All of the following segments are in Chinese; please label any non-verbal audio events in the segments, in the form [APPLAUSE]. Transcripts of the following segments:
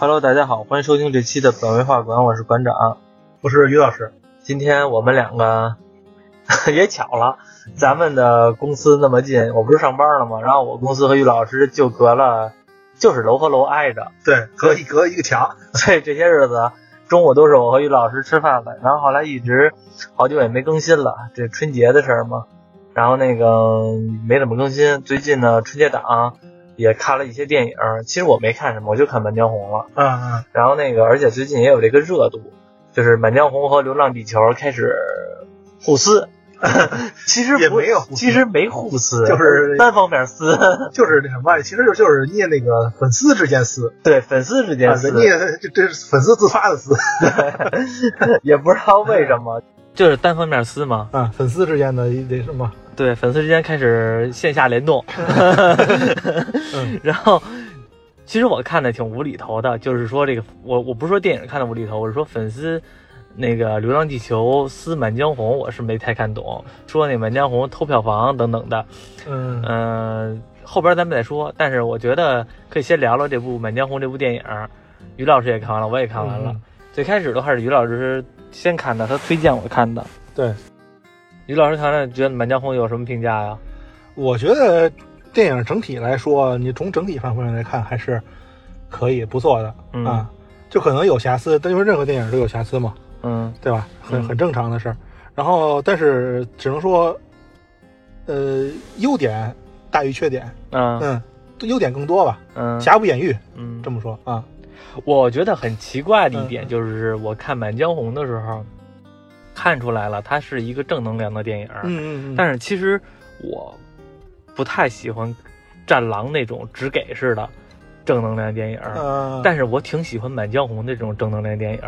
Hello，大家好，欢迎收听这期的本位画馆，我是馆长，我是于老师。今天我们两个 [LAUGHS] 也巧了，咱们的公司那么近，我不是上班了吗？然后我公司和于老师就隔了，就是楼和楼挨着，对，隔一隔一个墙。[LAUGHS] 所以这些日子中午都是我和于老师吃饭了。然后后来一直好久也没更新了，这春节的事儿嘛，然后那个没怎么更新。最近呢，春节档。也看了一些电影，其实我没看什么，我就看《满江红》了。嗯嗯。然后那个，而且最近也有这个热度，就是《满江红》和《流浪地球》开始互撕。[LAUGHS] 其实也没有，其实没互撕，[LAUGHS] 就是单方面撕，[LAUGHS] 就是那什么，其实就就是人家那个粉丝之间撕。对，粉丝之间撕，捏这这是粉丝自发的撕。也不知道为什么，就是单方面撕嘛。啊，粉丝之间的那什么。对，粉丝之间开始线下联动，[LAUGHS] 然后其实我看的挺无厘头的，就是说这个我我不是说电影看的无厘头，我是说粉丝那个《流浪地球》撕《满江红》，我是没太看懂，说那《满江红》偷票房等等的，嗯嗯，后边咱们再说。但是我觉得可以先聊聊这部《满江红》这部电影，于老师也看完了，我也看完了。最开始的话是于老师先看的，他推荐我看的，对。于老师看了，觉得《满江红》有什么评价呀？我觉得电影整体来说，你从整体方面来看，还是可以不错的啊。就可能有瑕疵，但因为任何电影都有瑕疵嘛，嗯，对吧？很很正常的事儿。然后，但是只能说，呃，优点大于缺点。嗯嗯，优点更多吧。嗯，瑕不掩瑜。嗯，这么说啊。我觉得很奇怪的一点就是，我看《满江红》的时候。看出来了，它是一个正能量的电影。嗯嗯嗯。但是其实我不太喜欢《战狼》那种只给式的正能量电影。嗯。但是我挺喜欢《满江红》这种正能量电影。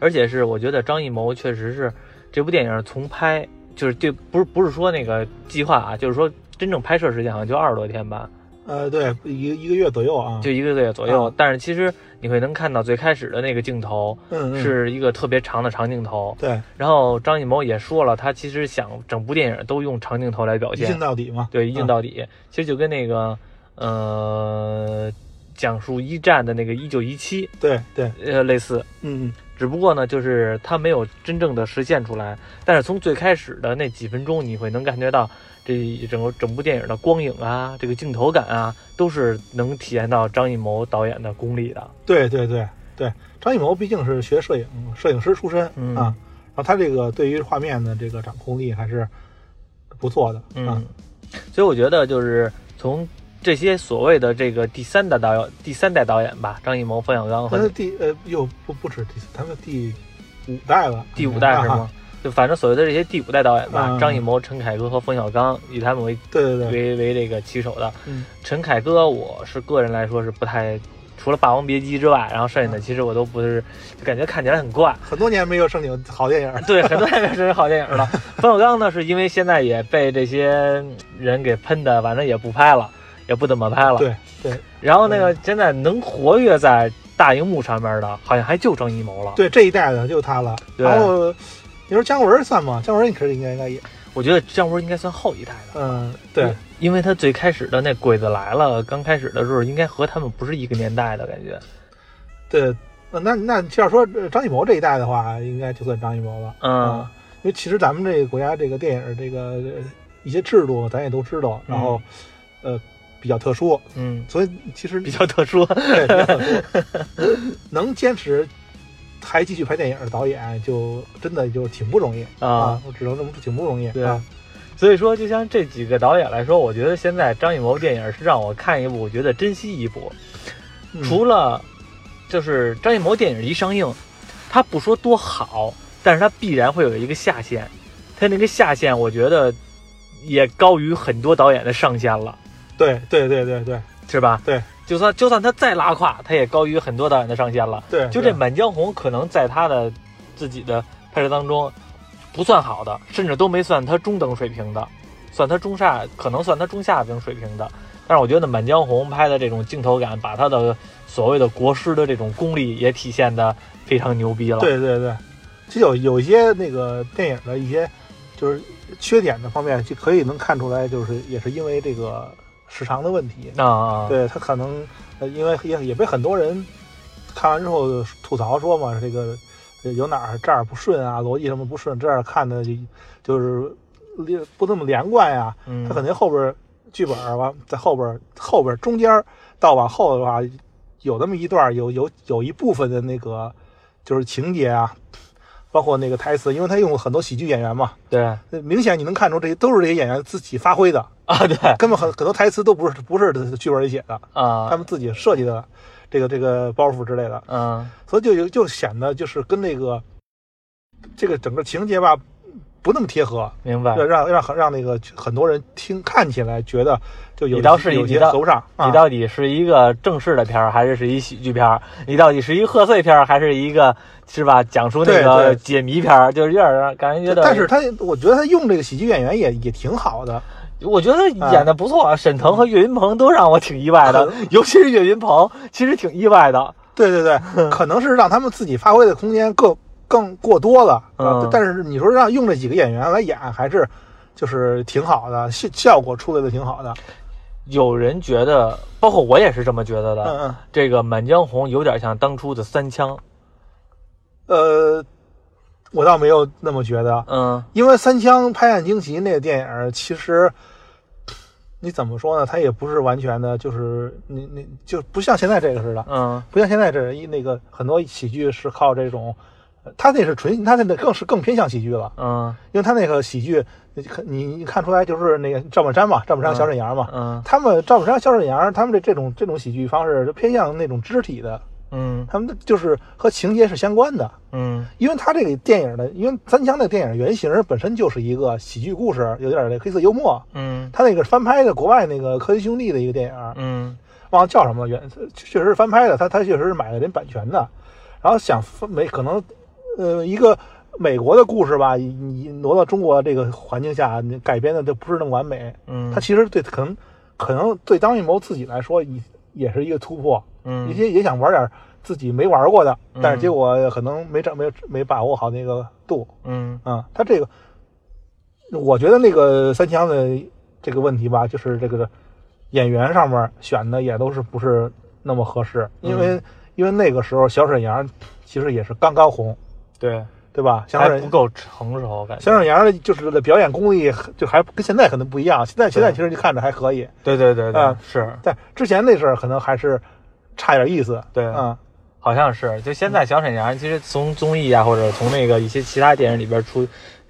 而且是我觉得张艺谋确实是这部电影从拍就是对，不是不是说那个计划啊，就是说真正拍摄时间好像就二十多天吧。呃，对，一一个月左右啊，就一个月左右。但是其实你会能看到最开始的那个镜头，嗯是一个特别长的长镜头。对。然后张艺谋也说了，他其实想整部电影都用长镜头来表现，一镜到底嘛。对，一镜到底。其实就跟那个，呃，讲述一战的那个《一九一七》，对对，呃，类似。嗯嗯。只不过呢，就是他没有真正的实现出来。但是从最开始的那几分钟，你会能感觉到。这整个整部电影的光影啊，这个镜头感啊，都是能体验到张艺谋导演的功力的。对对对对，张艺谋毕竟是学摄影，摄影师出身啊，然后他这个对于画面的这个掌控力还是不错的。嗯，所以我觉得就是从这些所谓的这个第三代导演、第三代导演吧，张艺谋、冯小刚和第呃又不不止第四，他们第五代了，第五代是吗？就反正所谓的这些第五代导演吧，张艺谋、陈凯歌和冯小刚以他们为对对对为为这个旗手的。嗯，陈凯歌我是个人来说是不太，除了《霸王别姬》之外，然后剩下的其实我都不是，感觉看起来很怪。很多年没有正经好电影。对，很多年没有正经好电影了。[LAUGHS] 冯小刚呢，是因为现在也被这些人给喷的，反正也不拍了，也不怎么拍了。对对。然后那个现在能活跃在大荧幕上面的，好像还就张艺谋了。对，这一代的就他了。然后。你说姜文算吗？姜文你可是应该应该也，我觉得姜文应该算后一代的。嗯，对，因为他最开始的那《鬼子来了》刚开始的时候，应该和他们不是一个年代的感觉。对，那那要说张艺谋这一代的话，应该就算张艺谋了。嗯，因为其实咱们这个国家这个电影这个一些制度，咱也都知道，然后呃比较特殊。嗯，所以其实比较特殊，对能坚持。还继续拍电影的导演，就真的就挺不容易啊！我只能这么说，挺不容易。对，所以说，就像这几个导演来说，我觉得现在张艺谋电影是让我看一部，我觉得珍惜一部。除了，就是张艺谋电影一上映，他不说多好，但是他必然会有一个下限，他那个下限，我觉得也高于很多导演的上限了。对对对对对，是吧？对。就算就算他再拉胯，他也高于很多导演的上限了。对，就这《满江红》可能在他的自己的拍摄当中不算好的，甚至都没算他中等水平的，算他中下，可能算他中下等水平的。但是我觉得《满江红》拍的这种镜头感，把他的所谓的国师的这种功力也体现的非常牛逼了。对对对，其实有有一些那个电影的一些就是缺点的方面，就可以能看出来，就是也是因为这个。时长的问题。啊啊，对他可能，呃，因为也也被很多人看完之后吐槽说嘛，这个呃有哪儿这儿不顺啊，逻辑什么不顺，这儿看的就就是连不那么连贯呀、嗯，他肯定后边剧本儿完在后边后边中间儿到往后的话，有那么一段有有有一部分的那个就是情节啊，包括那个台词，因为他用了很多喜剧演员嘛，对。呃明显你能看出这些都是这些演员自己发挥的，啊对。根本很很多台词都不是不是剧本里写的，啊，他们自己设计的这个这个包袱之类的，嗯。所以就有就显得就是跟那个这个整个情节吧不那么贴合，明白。让让让让那个很多人听看起来觉得就有你倒是有些合不上啊。你到底是一个正式的片儿，还是是一喜剧片儿？你到底是一贺岁片儿，还是一个是吧？讲述那个解谜片儿，就是有点让感觉觉得。但是他，我觉得他用这个喜剧演员也也挺好的，我觉得演的不错，沈腾和岳云鹏都让我挺意外的，尤其是岳云鹏，其实挺意外的。对对对，[LAUGHS] 可能是让他们自己发挥的空间更更过多了啊嗯。但是你说让用这几个演员来演，还是就是挺好的，效效果出来的挺好的。有人觉得，包括我也是这么觉得的。嗯嗯。这个《满江红》有点像当初的《三枪》。呃，我倒没有那么觉得，嗯因为《三枪拍案惊奇》那个电影，其实你怎么说呢？它也不是完全的，就是你你就不像现在这个似的，嗯不像现在这一那个很多喜剧是靠这种，呃他那是纯，他那个更是更偏向喜剧了，嗯。因为他那个喜剧，你看你你看出来就是那个赵本山嘛，赵本山、嗯。小沈阳嘛，嗯。他们赵本山、小沈阳他们这这种这种喜剧方式就偏向那种肢体的，嗯。他们的就是和情节是相关的。嗯。因为他这个电影的，因为三枪那个电影原型本身就是一个喜剧故事，有点那黑色幽默。嗯。他那个翻拍的国外那个科恩兄弟的一个电影，嗯。忘了叫什么了，原确实是翻拍的，他他确实是买了人版权的，然后想没可能，呃，一个美国的故事吧，你你挪到中国这个环境下，你改编的就不是那么完美。嗯，他其实对可能可能对张艺谋自己来说也也是一个突破，嗯一些也想玩点自己没玩过的，但是嗯结果可能没掌没没把握好那个度嗯啊。他这个，我觉得那个三枪的这个问题吧，就是这个演员上面选的也都是不是那么合适，因为、嗯因为那个时候小沈阳其实也是刚刚红，对，对吧？小沈还不够成熟，感觉。小沈阳的就是的表演功力就还跟现在可能不一样，现在现在其实你看着还可以，对对对对啊，是但之前那阵儿可能还是差点意思。对嗯，好像是，就现在小沈阳其实从综艺啊，或者从那个一些其他电影里边出，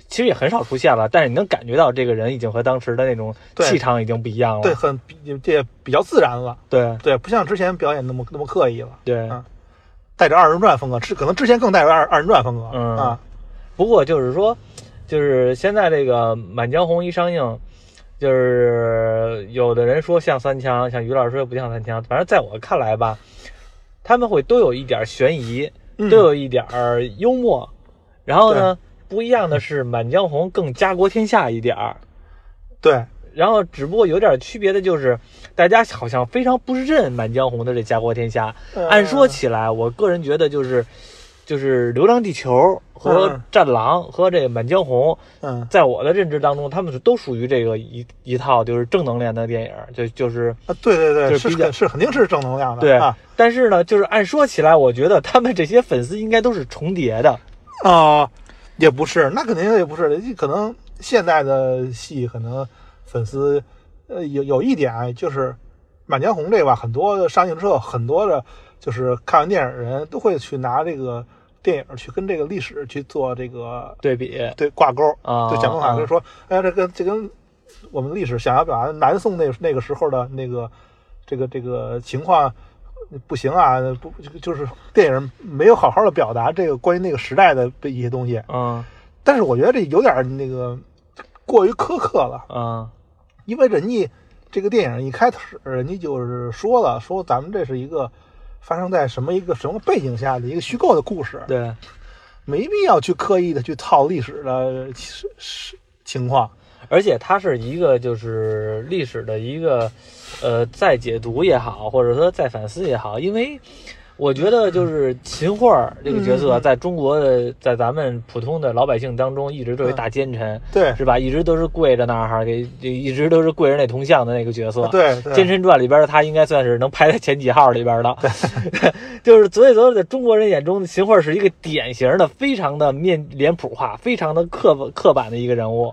其实也很少出现了。但是你能感觉到这个人已经和当时的那种气场已经不一样了。对，很比这也比较自然了。对对，不像之前表演那么那么刻意了，对嗯带着二人转风格，是可能之前更带着二二人转风格。嗯啊，不过就是说，就是现在这个《满江红》一上映，就是有的人说像三枪，像于老师说不像三枪，反正在我看来吧，他们会都有一点悬疑，嗯都有一点幽默，然后呢，不一样的是《满江红》更家国天下一点儿。对，然后只不过有点区别的就是，大家好像非常不认《满江红》的这家国天下。呃按说起来，我个人觉得就是，就是《流浪地球》和嗯《战狼》和这个《满江红》，嗯在我的认知当中，他们是都属于这个一一套就是正能量的电影，就就是啊，对对对，就是比较是是肯定是正能量的。对啊但是呢，就是按说起来，我觉得他们这些粉丝应该都是重叠的。啊，也不是，那肯定也不是的，可能现在的戏可能粉丝呃有有一点就是《满江红》这个吧，很多上映之后，很多的就是看完电影的人都会去拿这个电影去跟这个历史去做这个对比对挂钩啊就讲东海啊就说，哎呀，这跟这跟我们历史想要表达南宋那那个时候的那个这个这个情况不行啊，不就是电影没有好好的表达这个关于那个时代的一些东西。嗯但是我觉得这有点那个过于苛刻了，嗯因为人家这个电影一开始人家就是说了，说咱们这是一个发生在什么一个什么背景下的一个虚构的故事，对，没必要去刻意的去套历史的是是情况。而且它是一个就是历史的一个呃再解读也好，或者说再反思也好，因为我觉得就是秦桧儿这个角色，在中国的，在咱们普通的老百姓当中，一直都是大奸臣，对是吧？一直都是跪着那儿哈，给一直都是跪着那铜像的那个角色。对对，《奸臣传》里边，他应该算是能排在前几号里边的，[LAUGHS] 就是所以说，在中国人眼中，秦桧是一个典型的、非常的面脸谱化、非常的刻刻板的一个人物。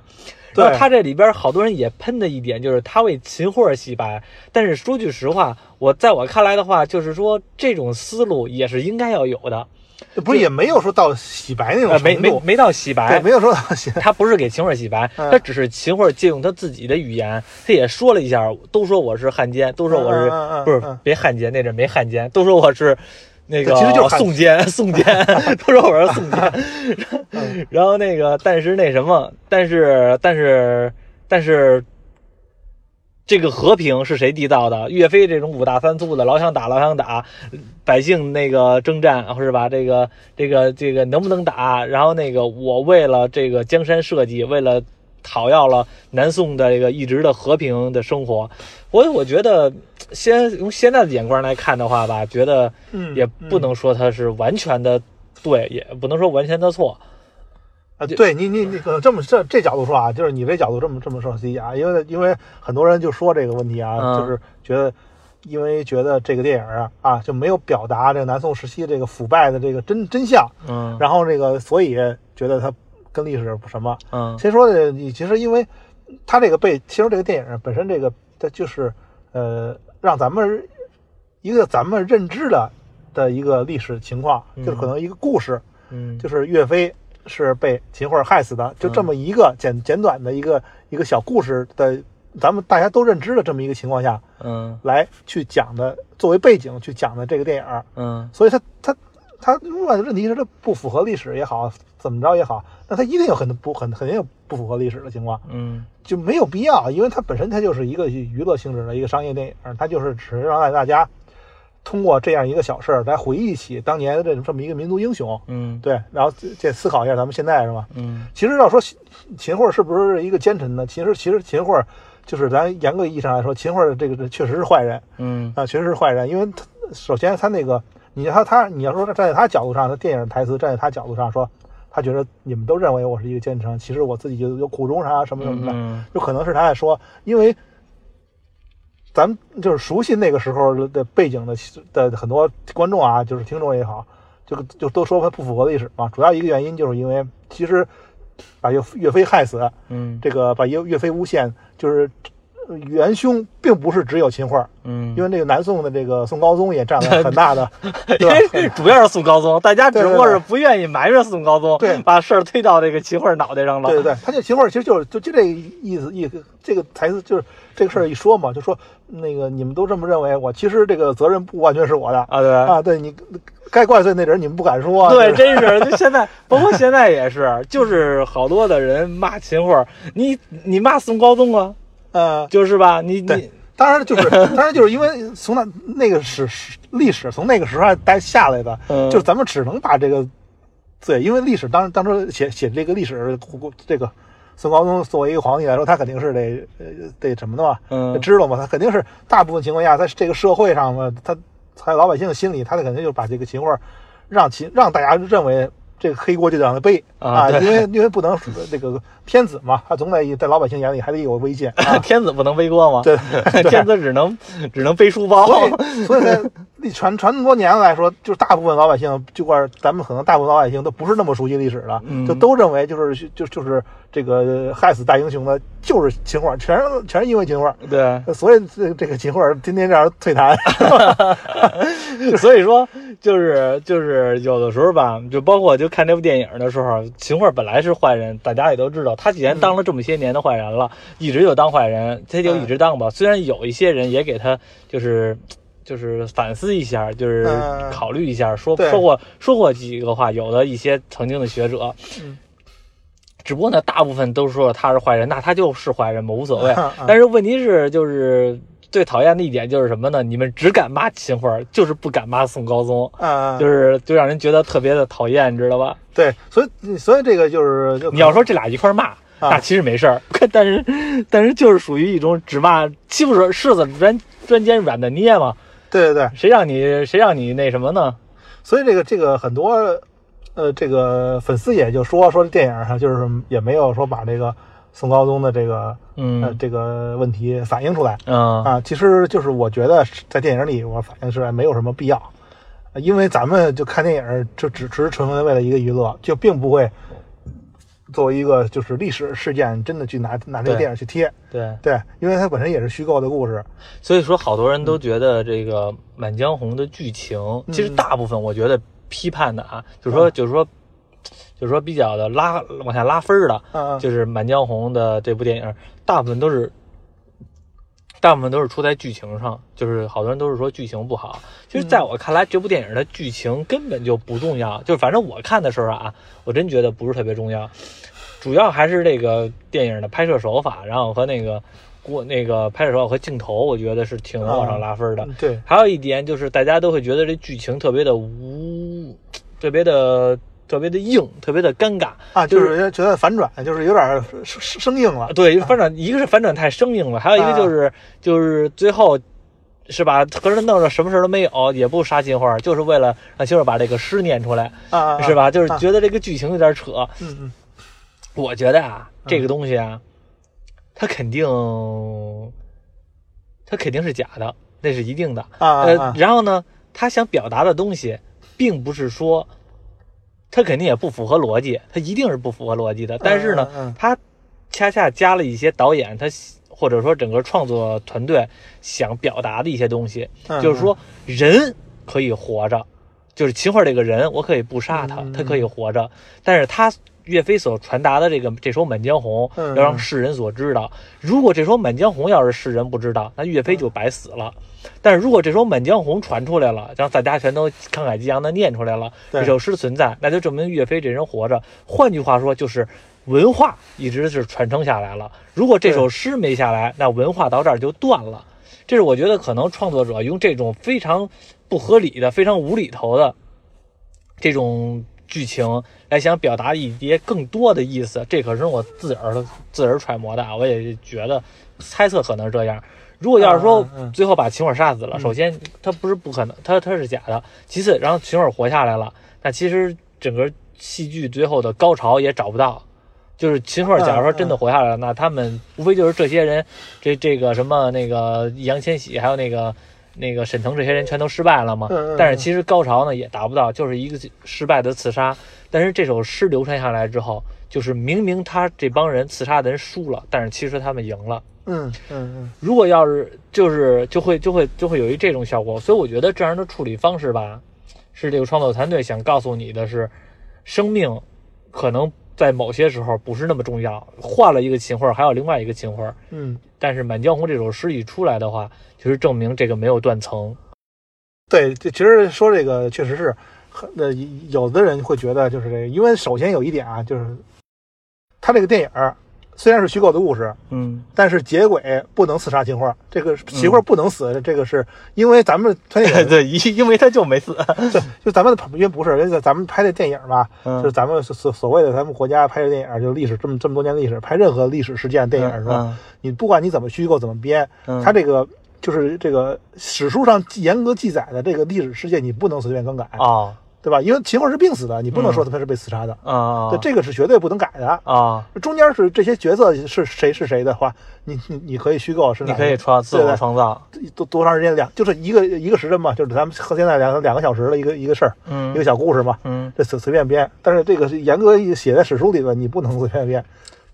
对然后他这里边好多人也喷的一点就是他为秦桧洗白，但是说句实话，我在我看来的话，就是说这种思路也是应该要有的，不是也没有说到洗白那种呃，没程度，没没到洗对，白，没有说到洗，他不是给秦桧洗白，嗯他只是秦桧借用他自己的语言，他也说了一下，都说我是汉奸，都说我是、嗯嗯嗯不是嗯别汉奸，那阵没汉奸，都说我是那个其实就是宋坚，宋坚，都说我是宋奸。嗯 [LAUGHS] 然后那个，但是那什么，但是但是但是。这个和平是谁缔造的？岳飞这种五大三粗的，老想打老想打，百姓那个征战是吧？这个这个这个能不能打？然后那个我为了这个江山社稷，为了讨要了南宋的这个一直的和平的生活，我我觉得先用现在的眼光来看的话吧，觉得嗯，也不能说它是完全的对，也不能说完全的错。啊，对你你你可能这么这这角度说啊，就是你这角度这么这么说理解啊，因为因为很多人就说这个问题啊，嗯就是觉得。因为觉得这个电影啊啊就没有表达这个南宋时期这个腐败的这个真真相，嗯然后这个所以觉得它跟历史不什么。嗯。谁说的？你其实因为它这个被，其实这个电影本身这个它就是呃让咱们一个咱们认知的的一个历史情况，嗯。就是可能一个故事，嗯。就是岳飞是被秦桧害死的，就这么一个简简短的一个一个小故事的，咱们大家都认知的这么一个情况下嗯。来去讲的，作为背景去讲的这个电影，嗯。所以它它它另外的问题是它不符合历史也好，怎么着也好，那它一定有很不很肯定有不符合历史的情况，嗯。就没有必要，因为它本身它就是一个娱乐性质的一个商业电影，它就是只是让大家通过这样一个小事儿来回忆起当年的这这么一个民族英雄，嗯。对，然后这思考一下咱们现在是吧？嗯其实要说秦秦桧是不是一个奸臣呢？其实其实秦桧就是咱严格意义上来说，秦桧这个确实是坏人。嗯。啊，确实是坏人，因为他首先他那个你他他你要说站在他角度上，他电影台词站在他角度上说，他觉得你们都认为我是一个奸臣，其实我自己就有苦衷啥什么什么的，嗯有可能是他在说，因为咱们就是熟悉那个时候的背景的的很多观众啊，就是听众也好，就就都说他不符合历史嘛。主要一个原因就是因为其实把岳岳飞害死，嗯这个把岳岳飞诬陷，就是呃元凶并不是只有秦桧，嗯，因为那个南宋的这个宋高宗也占了 [LAUGHS] 很大的，因 [LAUGHS] 对吧？主要是宋高宗，大家只不过是不愿意埋怨宋高宗，对。把事儿推到这个秦桧脑袋上了。对对对，他这秦桧其实就是就就这意思意思，这个台词就是这个事儿一说嘛，就说那个你们都这么认为，我其实这个责任不完全是我的。啊，对。啊，对你该怪罪那人你们不敢说，对，就 [LAUGHS] 是真是，就现在，包括现在也是，就是好多的人骂秦桧，你你骂宋高宗啊，呃，就是吧？你你当然就是 [LAUGHS] 当然就是因为从那那个史史历史从那个时候带下来的，嗯就是咱们只能把这个对，因为历史当当初写写这个历史这个。宋高宗作为一个皇帝来说，他肯定是得呃得什么的嘛，嗯知道嘛？他肯定是大部分情况下，在这个社会上嘛，他在老百姓的心里，他肯定就把这个秦桧让秦让大家认为这个黑锅就得让他背啊因为因为不能这个天子嘛，他总得在老百姓眼里还得有威信啊。[LAUGHS] 天子不能背锅吗？对，[LAUGHS] 天子只能只能背书包。所以，所以传传那么多年来说，就是大部分老百姓，就管咱们可能大部分老百姓都不是那么熟悉历史的，嗯就都认为就是就就是这个害死大英雄的就是秦桧，全是全是因为秦桧，对，所以这这个秦桧天天让人退坛。[LAUGHS] 所以说就是就是有的时候吧，就包括就看这部电影的时候，秦桧本来是坏人，大家也都知道，他既然当了这么些年的坏人了，一直就当坏人，他就一直当吧。虽然有一些人也给他就是。就是反思一下，就是嗯考虑一下，说说过说过几个话，有的一些曾经的学者，嗯只不过呢，大部分都说他是坏人，那他就是坏人嘛，无所谓。嗯但是问题是，就是最讨厌的一点就是什么呢？你们只敢骂秦桧，就是不敢骂宋高宗，啊，就是就让人觉得特别的讨厌，你知道吧？对，所以所以这个就是就你要说这俩一块儿骂，啊那其实没事儿，但是 [LAUGHS] 但是就是属于一种只骂欺负者柿子专专尖软的捏嘛，对对对，谁让你谁让你那什么呢？所以这个这个很多呃，这个粉丝也就说说这电影上就是也没有说把这个宋高宗的这个呃嗯这个问题反映出来嗯啊。其实就是我觉得在电影里我反映出来没有什么必要，呃因为咱们就看电影就只只是纯粹为了一个娱乐，就并不会作为一个就是历史事件真的去拿拿这个电影去贴。对，对，因为它本身也是虚构的故事。所以说好多人都觉得这个《满江红》的剧情，其实大部分我觉得批判的啊，就是说就是说就是说比较的拉往下拉分儿的，嗯嗯，就是《满江红》的这部电影，大部分都是，大部分都是出在剧情上，就是好多人都是说剧情不好。其实，在我看来，这部电影的剧情根本就不重要，就是反正我看的时候啊，我真觉得不是特别重要，主要还是这个电影的拍摄手法，然后和那个过那个拍摄手法和镜头，我觉得是挺能往上拉分的。嗯对，还有一点就是，大家都会觉得这剧情特别的无，特别的特别的硬，特别的尴尬。啊，就就是是觉得反转，就是有点生生生硬了。对，反转一个是反转太生硬了，还有一个就是、就是最后是吧，合着弄着什么事都没有，也不杀金花，就是为了让媳妇把这个诗念出来，啊是？吧？就是啊觉得这个剧情有点扯。嗯嗯我觉得啊，这个东西啊，它肯定他肯定是假的，那是一定的。啊啊呃啊，然后呢，他想表达的东西，并不是说，他肯定也不符合逻辑，他一定是不符合逻辑的。但是呢，他恰恰加了一些导演他或者说整个创作团队想表达的一些东西，嗯就是说人可以活着，就是秦桧这个人，我可以不杀他，嗯他可以活着，但是他。岳飞所传达的这个这首《满江红》，嗯要让世人所知道。如果这首《满江红》要是世人不知道，那岳飞就白死了。但是如果这首《满江红》传出来了，让大家全都慷慨激昂的念出来了，这首诗存在，那就证明岳飞这人活着。换句话说，就是文化一直是传承下来了。如果这首诗没下来，那文化到这儿就断了。这是我觉得可能创作者用这种非常不合理的、非常无厘头的这种剧情来想表达一些更多的意思，这可是我自个儿自个儿揣摩的啊，我也觉得猜测可能是这样。如果要是说最后把秦桧杀死了，首先他不是不可能，他他是假的。其次，然后秦桧活下来了，那其实整个戏剧最后的高潮也找不到。就是秦桧，假如说真的活下来了，那他们无非就是这些人，这这个什么那个易烊千玺，还有那个那个沈腾这些人全都失败了嘛。嗯嗯嗯但是其实高潮呢也达不到，就是一个失败的刺杀。但是这首诗流传下来之后，就是明明他这帮人刺杀的人输了，但是其实他们赢了。嗯嗯嗯如果要是就是就会就会就会有一这种效果，所以我觉得这样的处理方式吧，是这个创作团队想告诉你的是，生命可能在某些时候不是那么重要，换了一个秦桧，还有另外一个秦桧，嗯，但是《满江红》这首诗一出来的话，就是证明这个没有断层。对，这其实说这个确实是，很呃，有的人会觉得就是这个，因为首先有一点啊，就是他这个电影儿虽然是虚构的故事，嗯但是结尾不能刺杀秦桧，这个秦桧不能死，这个是因为咱们拍电影，对，因因为他就没死。[LAUGHS] 对，就咱们因为不是，因为咱们拍的电影吧，嗯就是咱们所所谓的咱们国家拍的电影，就历史这么这么多年历史，拍任何历史事件电影是吧？你不管你怎么虚构怎么编，嗯它这个就是这个史书上严格记载的这个历史事件，你不能随便更改，哦对吧？因为秦桧是病死的，你不能说他是被刺杀的，啊对，这个是绝对不能改的。啊，中间是这些角色是谁是谁的话，你你你可以虚构是你可以创自我创造。多多长时间两就是一个一个时辰嘛，就是咱们和现在两个两个小时的一个一个事儿，嗯一个小故事嘛，嗯这随随便编。但是这个是严格写在史书里的，你不能随便编，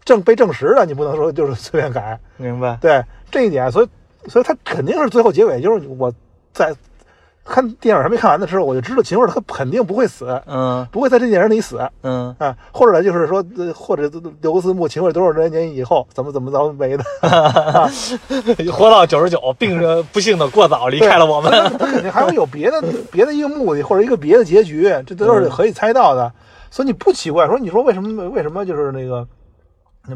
证被证实了你不能说就是随便改。明白。对这一点，所以所以他肯定是最后结尾就是我在看电影还没看完的时候，我就知道秦桧他肯定不会死，嗯不会在这电影里死嗯啊，或者就是说，呃或者留个字幕，秦桧多少多少年以后怎么怎么着没的，[LAUGHS] 活到九十九，病着不幸的过早离开了我们。他肯定还会有别的 [LAUGHS] 别的一个目的或者一个别的结局，这都是可以猜到的。所以你不奇怪，说你说为什么为什么就是那个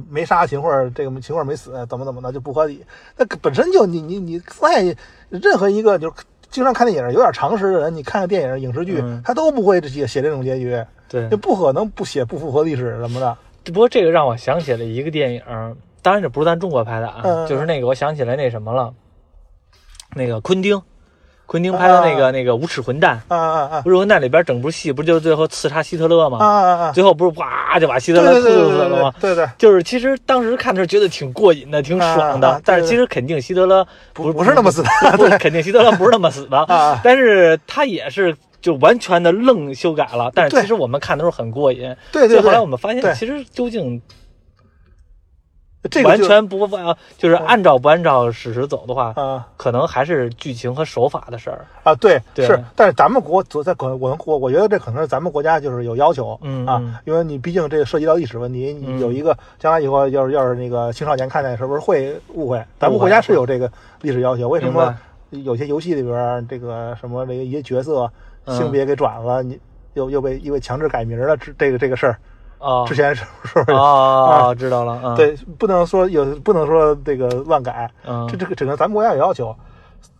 没杀秦桧，这个秦桧没死，怎么怎么的就不合理？那本身就你你你在任何一个就是经常看电影有点常识的人，你看电影影视剧，嗯。他都不会写写这种结局，对。就，不可能不写不符合历史什么的。不过这个让我想起了一个电影，当然这不是咱中国拍的啊，嗯就是那个我想起来那什么了，那个昆汀，昆汀拍的那个那个无耻混蛋，啊啊啊无耻混蛋里边整部戏不就最后刺杀希特勒啊吗？啊啊！最后不是哇就把希特勒对对对刺死了吗？对对，就是其实当时看的时候觉得挺过瘾的，挺爽的，啊啊对但是其实肯定希特勒不不是那么死的肯定希特勒不是那么死的，啊。但是他也是就完全的愣修改了，但是其实我们看的时候很过瘾。对对就后来我，们发现，其实究竟 [LAUGHS] 这个完全不按就是按照不按照史实走的话，啊。可能还是剧情和手法的事儿。啊，对对。是，但是咱们国在在可我我我觉得这可能是咱们国家就是有要求啊嗯。啊，因为你毕竟这个涉及到历史问题，有一个将来以后要是要是那个青少年看待是不是会误会？咱们国家是有这个历史要求，为什么有些游戏里边儿这个什么这个一些角色嗯。性别给转了，你又又被因为强制改名了，这这个这个事儿，啊。之前是是不是？哦，知道了，嗯，，对，不能说有不能说这个乱改，嗯。这这个整个咱们国家有要求。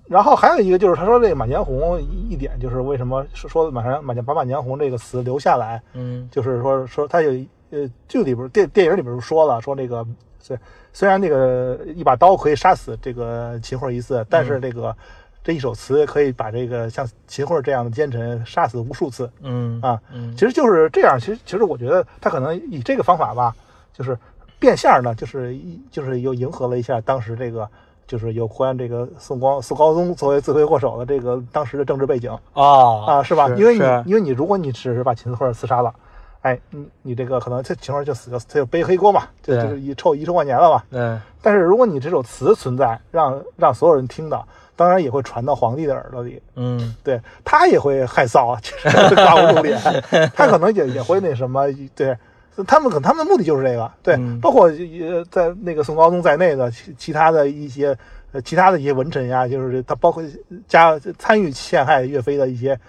然后还有一个就是他说这个《满江红》一一点就是为什么说说满江满江把满江红这个词留下来，嗯。就是说说他有呃剧里边电电影里边说了说那个虽虽然那个一把刀可以杀死这个秦桧一次，但是这个、这一首词可以把这个像秦桧这样的奸臣杀死无数次嗯啊。嗯其实就是这样，其实其实我觉得他可能以这个方法吧，就是变相呢，就是一就是又迎合了一下当时这个。就是有关这个宋光宋高宗作为罪魁祸首的这个当时的政治背景，哦啊，是吧？因为你因为你如果你只是把秦桧刺杀了，哎，你你这个可能这秦桧就死就他就背黑锅嘛，就对就是一臭遗臭万年了嘛。对但是如果你这首词存在，让让所有人听到，当然也会传到皇帝的耳朵里，嗯。对他也会害臊啊，就是刮胡露脸，[LAUGHS] 他可能也也会那什么，对。他们可能他们的目的就是这个，对，嗯。包括呃在那个宋高宗在内的其其他的一些呃其他的一些文臣呀，就是他包括加参与陷害岳飞的一些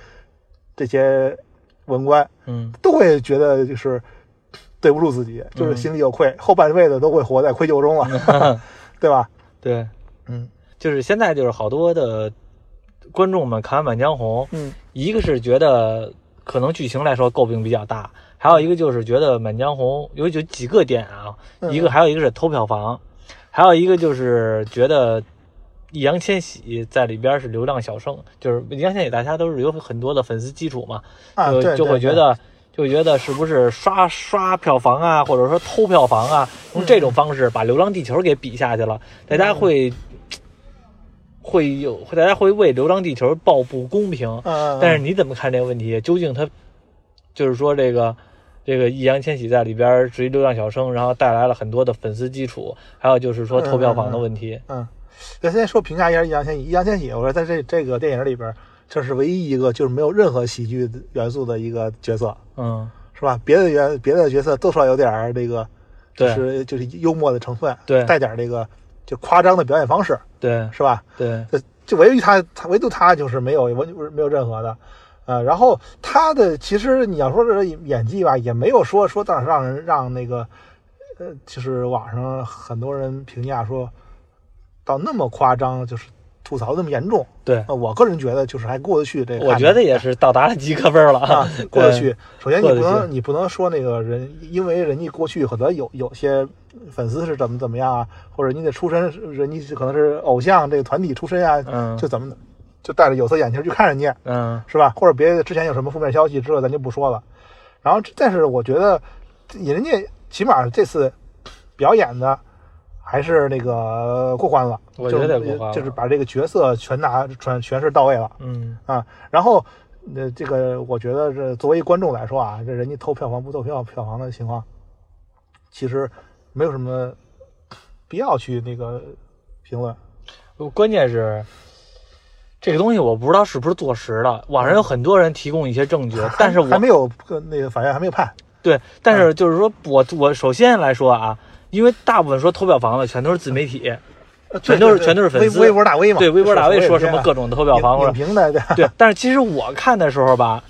这些文官，嗯。都会觉得就是对不住自己，就是心里有愧，后半辈子都会活在愧疚中了，[LAUGHS] 对吧？对，嗯就是现在就是好多的观众们看完《满江红》，嗯一个是觉得可能剧情来说诟病比较大，还有一个就是觉得《满江红》有有几个点啊，嗯一个还有一个是偷票房，还有一个就是觉得易烊千玺在里边是流量小生，就是易烊千玺大家都是有很多的粉丝基础嘛，啊，就就会觉得。就会觉得是不是刷刷票房啊，或者说偷票房啊，用这种方式把《流浪地球》给比下去了，大家会会有，大家会为《流浪地球》抱不公平。嗯，但是你怎么看这个问题？究竟他就是说这个这个易烊千玺在里边是一流量小生，然后带来了很多的粉丝基础，还有就是说投票房的问题。嗯，咱先说评价一下易烊千玺。易烊千玺，我说在这这个电影里边，这是唯一一个就是没有任何喜剧元素的一个角色，嗯，是吧？别的元别的角色多少有点儿这个，就是就是幽默的成分，对带点儿这个就夸张的表演方式，对是吧？对，就就唯一他，他唯独他就是没有完没有任何的，呃，然后他的其实你要说这演技吧，也没有说说到让人让那个，呃，就是网上很多人评价说到那么夸张，就是吐槽这么严重。对，呃，我个人觉得就是还过得去。这个我觉得也是到达了及格分了啊，[LAUGHS] 过得去。首先你不能你不能说那个人，因为人家过去可能有有些粉丝是怎么怎么样啊，或者你的出身，人家可能是偶像这个团体出身啊，嗯就怎么就带着有色眼镜去看人家，嗯是吧？或者别的之前有什么负面消息，之后咱就不说了。然后，但是我觉得人家起码这次表演的还是那个过关了，我觉得就是过关了就是把这个角色全拿全全是到位了嗯啊。然后，呃，这个我觉得这作为观众来说啊，这人家偷票房不偷票票房的情况，其实没有什么必要去那个评论。关键是。这个东西我不知道是不是坐实了，网上有很多人提供一些证据，但是我还没有呃那个法院还没有判，对，但嗯是就是说我我首先来说啊，因为大部分说投票房的全都是自媒体，全都是全都是粉丝微微博大 V 嘛，对，微博大 V 说什么各各种投票房或者影评的，对。对，但是其实我看的时候吧，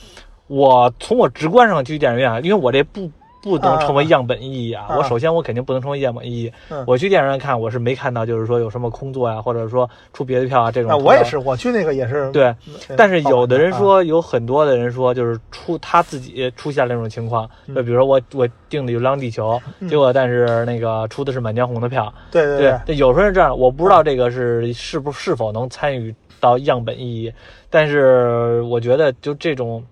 我从我直观上去电影院，因为我这不不能成为啊样本意义啊。啊我首先我肯定不能成为样本意义。嗯我去电影院看，我是没看到就是说有什么空座呀、或者说出别的票啊这种。啊，我也是，。我去那个也是。对，嗯但是有的人，啊说，有很多的人说，就是出他自己出现了这种情况，嗯就比如说我我订的《流浪地球》，嗯结果但是那个出的是《满江红》的票，对对对，这有时候是这样，我不知道这个是是不是否能参与到样本意义，但是我觉得就这种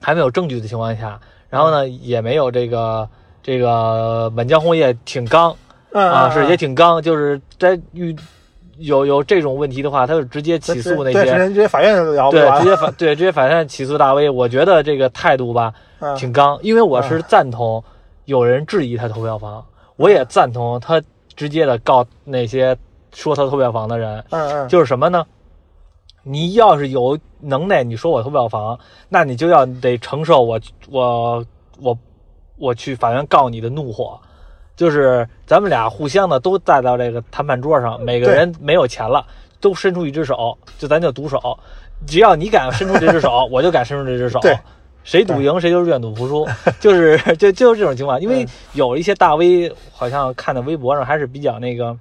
还没有证据的情况下，然后呢也没有这个这个《满江红》也挺刚嗯啊，是也挺挺刚，就是在遇有有这种问题的话，他就直接起诉那对，些。直接法院对，直接法对直接法院起诉大 V，我觉得这个态度吧嗯。挺刚，因为我是赞同有人质疑他投票房，我也赞同他直接的告那些说他投票房的人，嗯嗯，就是什么呢？你要是有能耐，你说我投不了房，那你就要得承受我我我我去法院告你的怒火。就是咱们俩互相的都带到这个谈判桌上，每个人没有钱了，都伸出一只手，就咱就赌手，只要你敢伸出这只手，[LAUGHS] 我就敢伸出这只手。谁赌赢谁就是愿赌服输，[LAUGHS] 就是就就是这种情况。因为嗯有一些大 V，好像看的微博上还是比较那个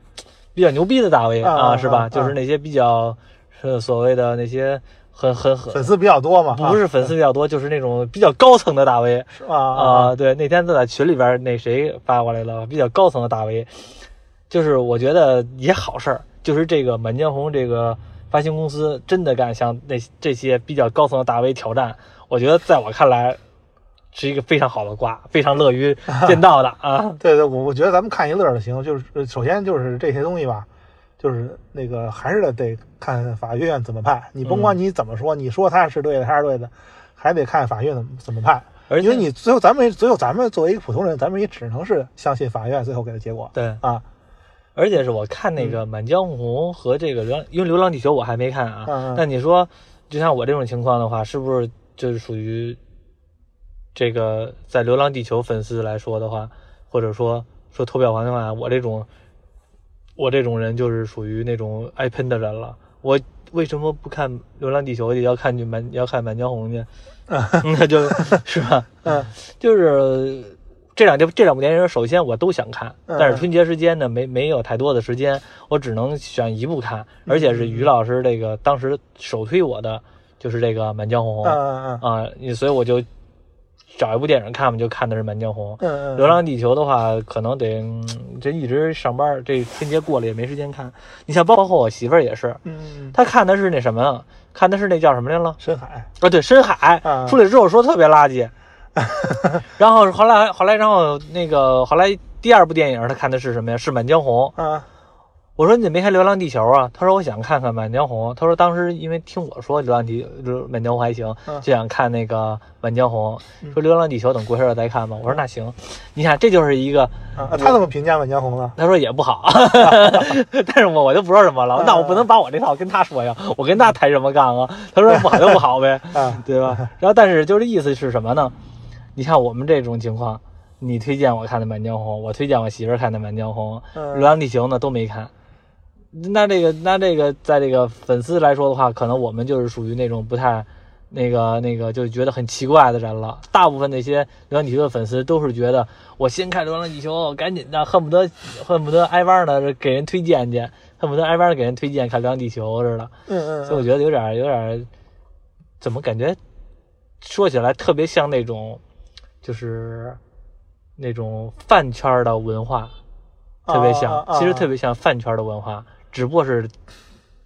比较牛逼的大 V 啊啊，是吧？就是那些比较是所谓的那些很很很粉丝比较多嘛，不是粉丝比较多，就是那种比较高层的大 V 啊。对，那天在群里边那谁发过来了，比较高层的大 V，就是我觉得也好事儿，就是这个《满江红》这个发行公司真的敢向那这些比较高层的大 V 挑战，我觉得在我看来是一个非常好的瓜，非常乐于见到的啊。[LAUGHS] 对对，我我觉得咱们看一乐儿就行。就是呃首先就是这些东西吧，就是那个还是得得看法院怎么判。你甭管你怎么说，你说他是对的，他是对的，还得看法院怎么怎么判。而且因为你最后咱们最后咱们作为一个普通人，咱们也只能是相信法院最后给的结果对，啊。而且是我看那嗯个《满江红》和这个流浪，因为《流浪地球》我还没看啊。嗯嗯但你说，就像我这种情况的话，是不是就是属于这个在《流浪地球》粉丝来说的话，或者说说投票完的话，我这种我这种人就是属于那种爱喷的人了。我为什么不看《流浪地球》也要看去满要看《满江红》去？[LAUGHS] 那就是吧，[LAUGHS] 嗯就是这两部这两部电影，首先我都想看，嗯但是春节时间呢，没没有太多的时间，我只能选一部看，而且是于老师这个当时首推我的就是这个《满江红》啊，你所以我就找一部电影看嘛，就看的是《满江红》。嗯嗯，《流浪地球》的话，可能得嗯这一直上班，这春节过了也没时间看。你像包括我媳妇儿也是，嗯嗯她看的是那什么啊，看的是那叫什么来了？深海啊，对，深海、嗯出来之后说特别垃圾，[LAUGHS] 然后后来后来然后那个后来第二部电影她看的是什么呀？是《满江红》。啊我说你没看《流浪地球》啊？他说我想看看《满江红》。他说当时因为听我说《流浪地流满江红》还行，嗯就想看那个《满江红》，嗯说《流浪地球》等过一会儿再看吧。我说那行，你看这就是一个。啊，他怎么评价满江红呢？他说也不好，[LAUGHS] 但是我我就不说什么了，那我不能把我这套跟他说呀，我跟他抬什么杠啊？他说不好就不好呗。[LAUGHS] 啊对吧？然后但是就是意思是什么呢？你看我们这种情况，你推荐我看的《满江红》，我推荐我媳妇儿看的《满江红》，嗯《流浪地球》呢都没看。那这个那这个在这个粉丝来说的话，可能我们就是属于那种不太那个那个就觉得很奇怪的人了。大部分那些《流浪地球》的粉丝都是觉得我先看《流浪地球》，赶紧的，恨不得恨不得挨班的给人推荐去，恨不得挨班的给人推荐看《流浪地球》似的。嗯嗯，所以我觉得有点有点，怎么感觉说起来特别像那种，就是那种饭圈的文化，特别像，其实特别像饭圈的文化，只不过是，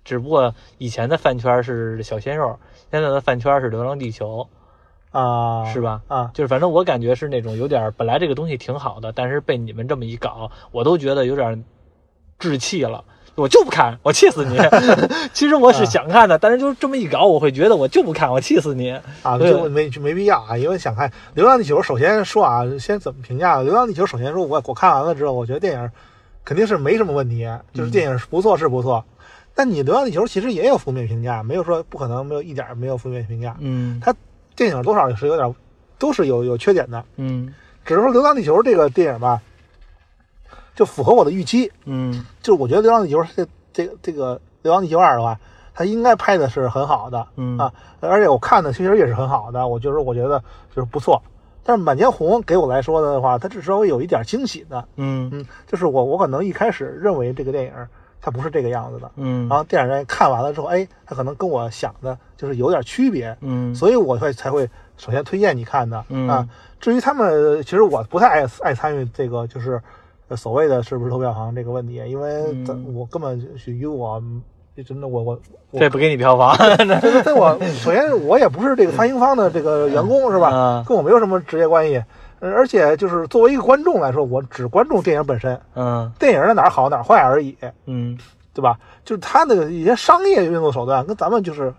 只不过以前的饭圈是小鲜肉，现在的饭圈是流浪地球，啊是吧？啊就是反正我感觉是那种有点，本来这个东西挺好的，但是被你们这么一搞，我都觉得有点儿置气了。我就不看，我气死你！[LAUGHS] 其实我是想看的，但是就是这么一搞，我会觉得我就不看，我气死你！啊，对就没没必要啊，因为想看《流浪地球》，首先说啊，先怎么评价《流浪地球》？首先说我我看完了之后，我觉得电影肯定是没什么问题，就是电影是不错是不错。但你《流浪地球》其实也有负面评价，没有说不可能没有一点没有负面评价。嗯它电影多少也是有点都是有有缺点的，嗯只是说《流浪地球》这个电影吧，就符合我的预期。嗯就是我觉得《流浪地球》这这个这个《流浪地球二》的话，它应该拍的是很好的，嗯啊，而且我看的其实也是很好的，我就是我觉得就是不错。但是《满江红》给我来说的话，它至少有一点惊喜的，嗯。嗯，就是我我可能一开始认为这个电影它不是这个样子的，嗯。然后电影院看完了之后，哎，它可能跟我想的就是有点区别，嗯。所以我会才会首先推荐你看的、嗯。啊。至于他们，其实我不太爱爱参与这个就是呃所谓的是不是投票房这个问题，因为嗯。我根本就与我真的我我我这不给你票房，[LAUGHS] 这这 [LAUGHS] 我首先我也不是这个发行方的这个员工是吧？嗯跟我没有什么直接关系。呃而且就是作为一个观众来说，我只关注电影本身，嗯电影的哪儿好哪儿坏而已，嗯对吧？就是它的一些商业运作手段跟咱们就是，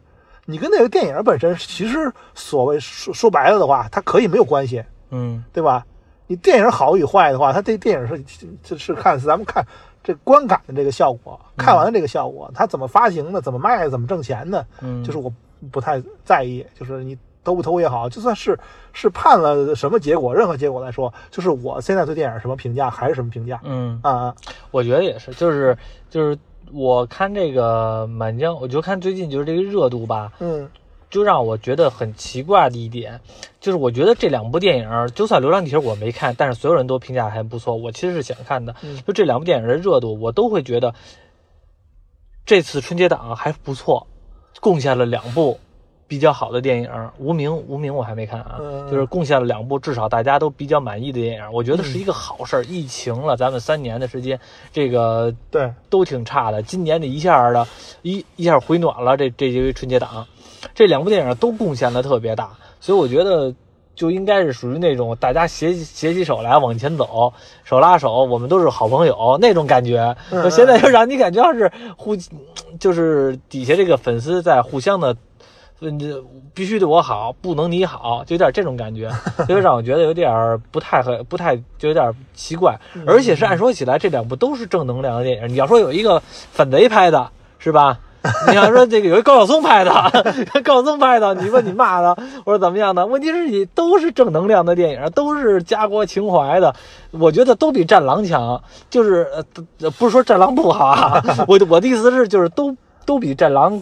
你跟那个电影本身其实所谓说说白了的话，它可以没有关系，嗯对吧？你电影好与坏的话，它这电影是是是看咱们看这观感的这个效果，看完的这个效果，它怎么发行的，怎么卖的，怎么挣钱的，嗯，就是我不太在意，就是你偷不偷也好，就算是是判了什么结果，任何结果来说，就是我现在对电影什么评价还是什么评价嗯。啊啊，我觉得也是，就是就是我看这个《满江》，我就看最近就是这个热度吧，嗯就让我觉得很奇怪的一点，就是我觉得这两部电影，就算《流浪地球》我没看，但是所有人都评价还不错，我其实是想看的。嗯就这两部电影的热度，我都会觉得这次春节档还不错，贡献了两部比较好的电影，《无名》无名我还没看啊，嗯就是贡献了两部至少大家都比较满意的电影，我觉得是一个好事儿。疫情了，咱们三年的时间，这个对，都挺差的。今年这一下的一一下回暖了，这这些春节档，这两部电影都贡献的特别大，所以我觉得就应该是属于那种大家携携起手来往前走，手拉手，我们都是好朋友那种感觉。嗯现在就让你感觉要是互，就是底下这个粉丝在互相的。嗯，这必须对我好，不能你好，就有点这种感觉，[LAUGHS] 所以让我觉得有点不太很不太，就有点奇怪。而且是按说起来，这两部都是正能量的电影。你要说有一个反贼拍的，是吧？你要说这个有一高晓松拍的，[LAUGHS] 高晓松拍的，你问你骂他或者怎么样的？问题是你都是正能量的电影，都是家国情怀的，我觉得都比《战狼》强。就是呃，不是说《战狼》不好啊，[LAUGHS] 我我的意思是，就是都都比《战狼》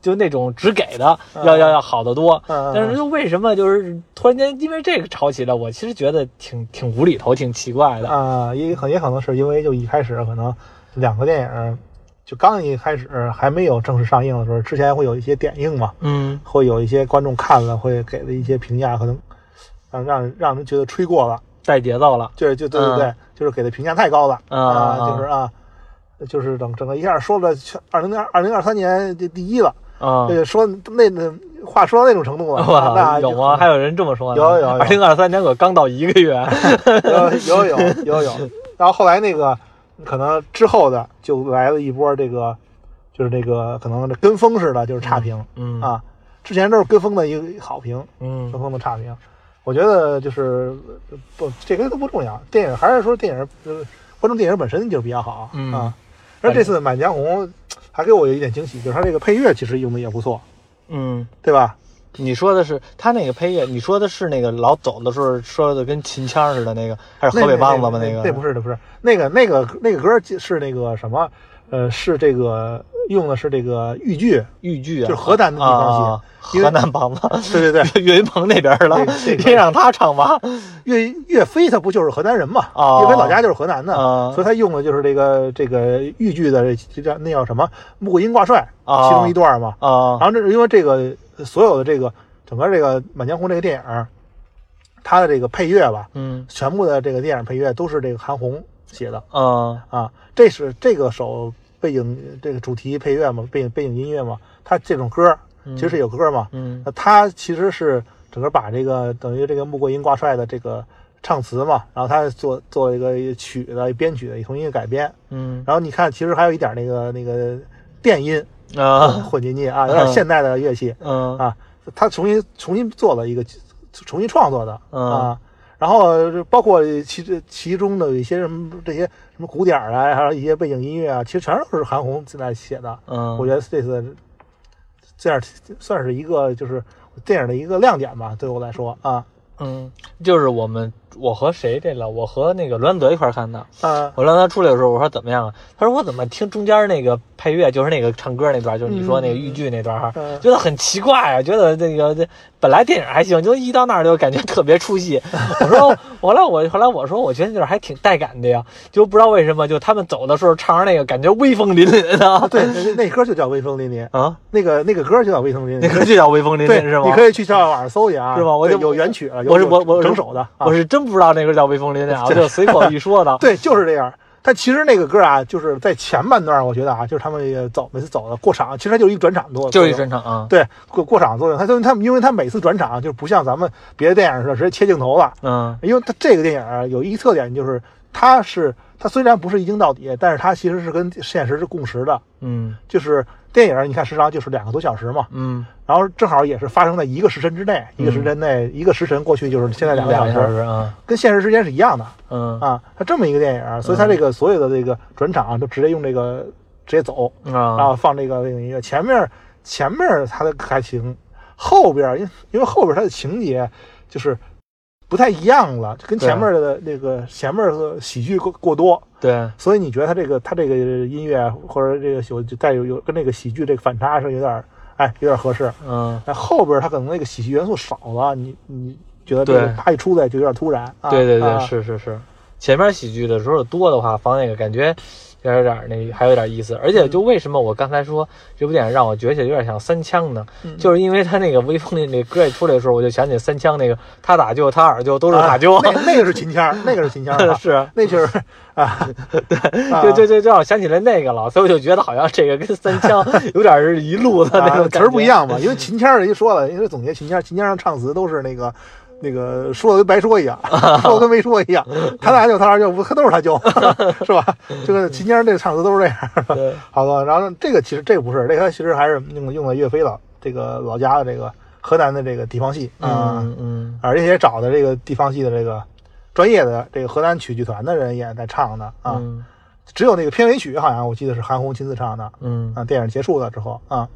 就那种只给的要要要好得多。嗯但是就为什么就是突然间因为这个吵起来，我其实觉得挺挺无厘头，挺奇怪的。啊，也很也可能是因为就一开始可能两个电影就刚一开始还没有正式上映的时候，之前会有一些点映嘛，嗯会有一些观众看了会给的一些评价，可能让让人让人觉得吹过了，带节奏了。就是就对对对，就是给的评价太高了啊就是啊，就是整整个一下说了二零二二零二三年这第一了，啊、这个说那那话说到那种程度了，哇，那有吗？还有人这么说呢？有有有二零二三年可刚到一个月。[LAUGHS] 有有有有有，然后后来那个可能之后的就来了一波这个，就是这个可能这跟风似的，就是差评、嗯啊，之前都是跟风的一个好评，嗯跟风的差评。我觉得就是不这个都不重要，电影还是说电影呃观众电影本身就是比较好、嗯啊。而这次《满江红》还给我有一点惊喜，就是它这个配乐其实用的也不错，嗯，对吧？你说的是他那个配乐，你说的是那个老走的时候说的跟秦腔似的那个，还是河北梆子吗？那个那不是，那不是那个那个那个歌是那个什么？呃，是这个用的是这个豫剧，豫剧啊，就是河南的地方戏河南梆子，[LAUGHS] 对对对，岳云鹏那边的你 [LAUGHS] 让他唱吧。岳岳飞他不就是河南人嘛？哦岳飞老家就是河南的，啊所以他用的就是这个这个豫剧的这叫那叫什么《穆桂英挂帅》哦其中一段嘛。啊然后这是因为这个所有的这个整个这个《满江红》这个电影，它的这个配乐吧，嗯。全部的这个电影配乐都是这个韩红写的。嗯啊。这是这个首背景这个主题配乐嘛，背景背景音乐嘛，它这种歌其实是有歌嘛，嗯。那他其实是整个把这个等于这个穆桂英挂帅的这个唱词嘛，然后他做做一个曲的编曲的重新改编，嗯。然后你看其实还有一点那个那个电音啊混进去啊，有点现代的乐器嗯啊，他重新重新做了一个重新创作的啊。然后包括其其中的一些什么这些什么鼓点啊，还有一些背景音乐啊，其实全都是韩红现在写的。嗯，我觉得这次这样算是一个就是电影的一个亮点吧，对我来说啊，嗯，就是我们我和谁这了？我和那个罗兰德一块儿看的。啊，我让他出来的时候，我说怎么样啊？他说我怎么听中间那个配乐，就是那个唱歌那段，就是你说那个豫剧那段哈，嗯觉得很奇怪啊，觉得这个这本来电影还行，就一到那儿就感觉特别出戏。[LAUGHS] 我说后来我后来我说我觉得那段还挺带感的呀，就不知道为什么就他们走的时候唱着那个感觉威风凛凛的。啊，对，那那歌就叫《威风凛凛》，啊，那个那个歌就叫《威风凛凛那》。歌就叫威风凛，凛是吗？你可以去上网上搜去啊，是吗我就有原曲了，我是我我整首的，啊我是真不知道那歌叫威风凛凛啊，[LAUGHS] 我就随口一说的。[LAUGHS] 对，就是这样。但其实那个歌啊，就是在前半段，我觉得啊，就是他们也走每次走的过场，其实它就是一转场作，就是一转场啊，对过过场作用。他就他们，因为他每次转场就不像咱们别的电影似的直接切镜头了，嗯因为他这个电影啊有一特点就是它是它虽然不是一镜到底，但是它其实是跟现实是共识的，嗯。就是电影你看时长就是两个多小时嘛，嗯，然后正好也是发生在一个时辰之内，一个时辰内一个时辰过去就是现在两个小小时，跟现实时间是一样的。嗯。啊，它这么一个电影，所以它这个所有的这个转场都直接用这个直接走，然啊后放这个这个音乐。前面前面它的还行，后边因因为后边它的情节就是不太一样了，跟前面的那个前面的喜剧过过多，对，所以你觉得他这个他这个音乐或者这个有就带有有跟那个喜剧这个反差是有点哎有点合适。嗯。那后边他可能那个喜剧元素少了，你你觉得这个对啪一出来就有点突然。啊、对对对，啊是是是，前面喜剧的时候多的话，放那个感觉有点儿那还有点意思。而且就为什么我刚才说这部电影让我觉得有点像三枪呢？嗯就是因为他那个威风那那歌一出来的时候，我就想起三枪那个他打舅他二舅都是打舅，啊那那个是秦腔，那个是秦腔是。[LAUGHS] 那就是啊，对就就就就让我想起来那个了，所以我就觉得好像这个跟三枪有点是一路的那种感觉啊词儿不一。样嘛，因为秦腔儿人家说了，因为总结秦腔，秦腔上唱词都是那个。那个说的跟白说一样，[LAUGHS] 说的跟没说一样。[LAUGHS] 他俩就他俩就不，他都是他舅，[LAUGHS] 是吧？这个秦腔这个唱词都是这样。对，好的，然后这个其实这个不是，这个他其实还是用用的岳飞老这个老家的这个河南的这个地方戏啊，嗯嗯而且也找的这个地方戏的这个专业的这个河南曲剧团的人也在唱的啊。嗯只有那个片尾曲好像我记得是韩红亲自唱的嗯。啊。电影结束了之后啊，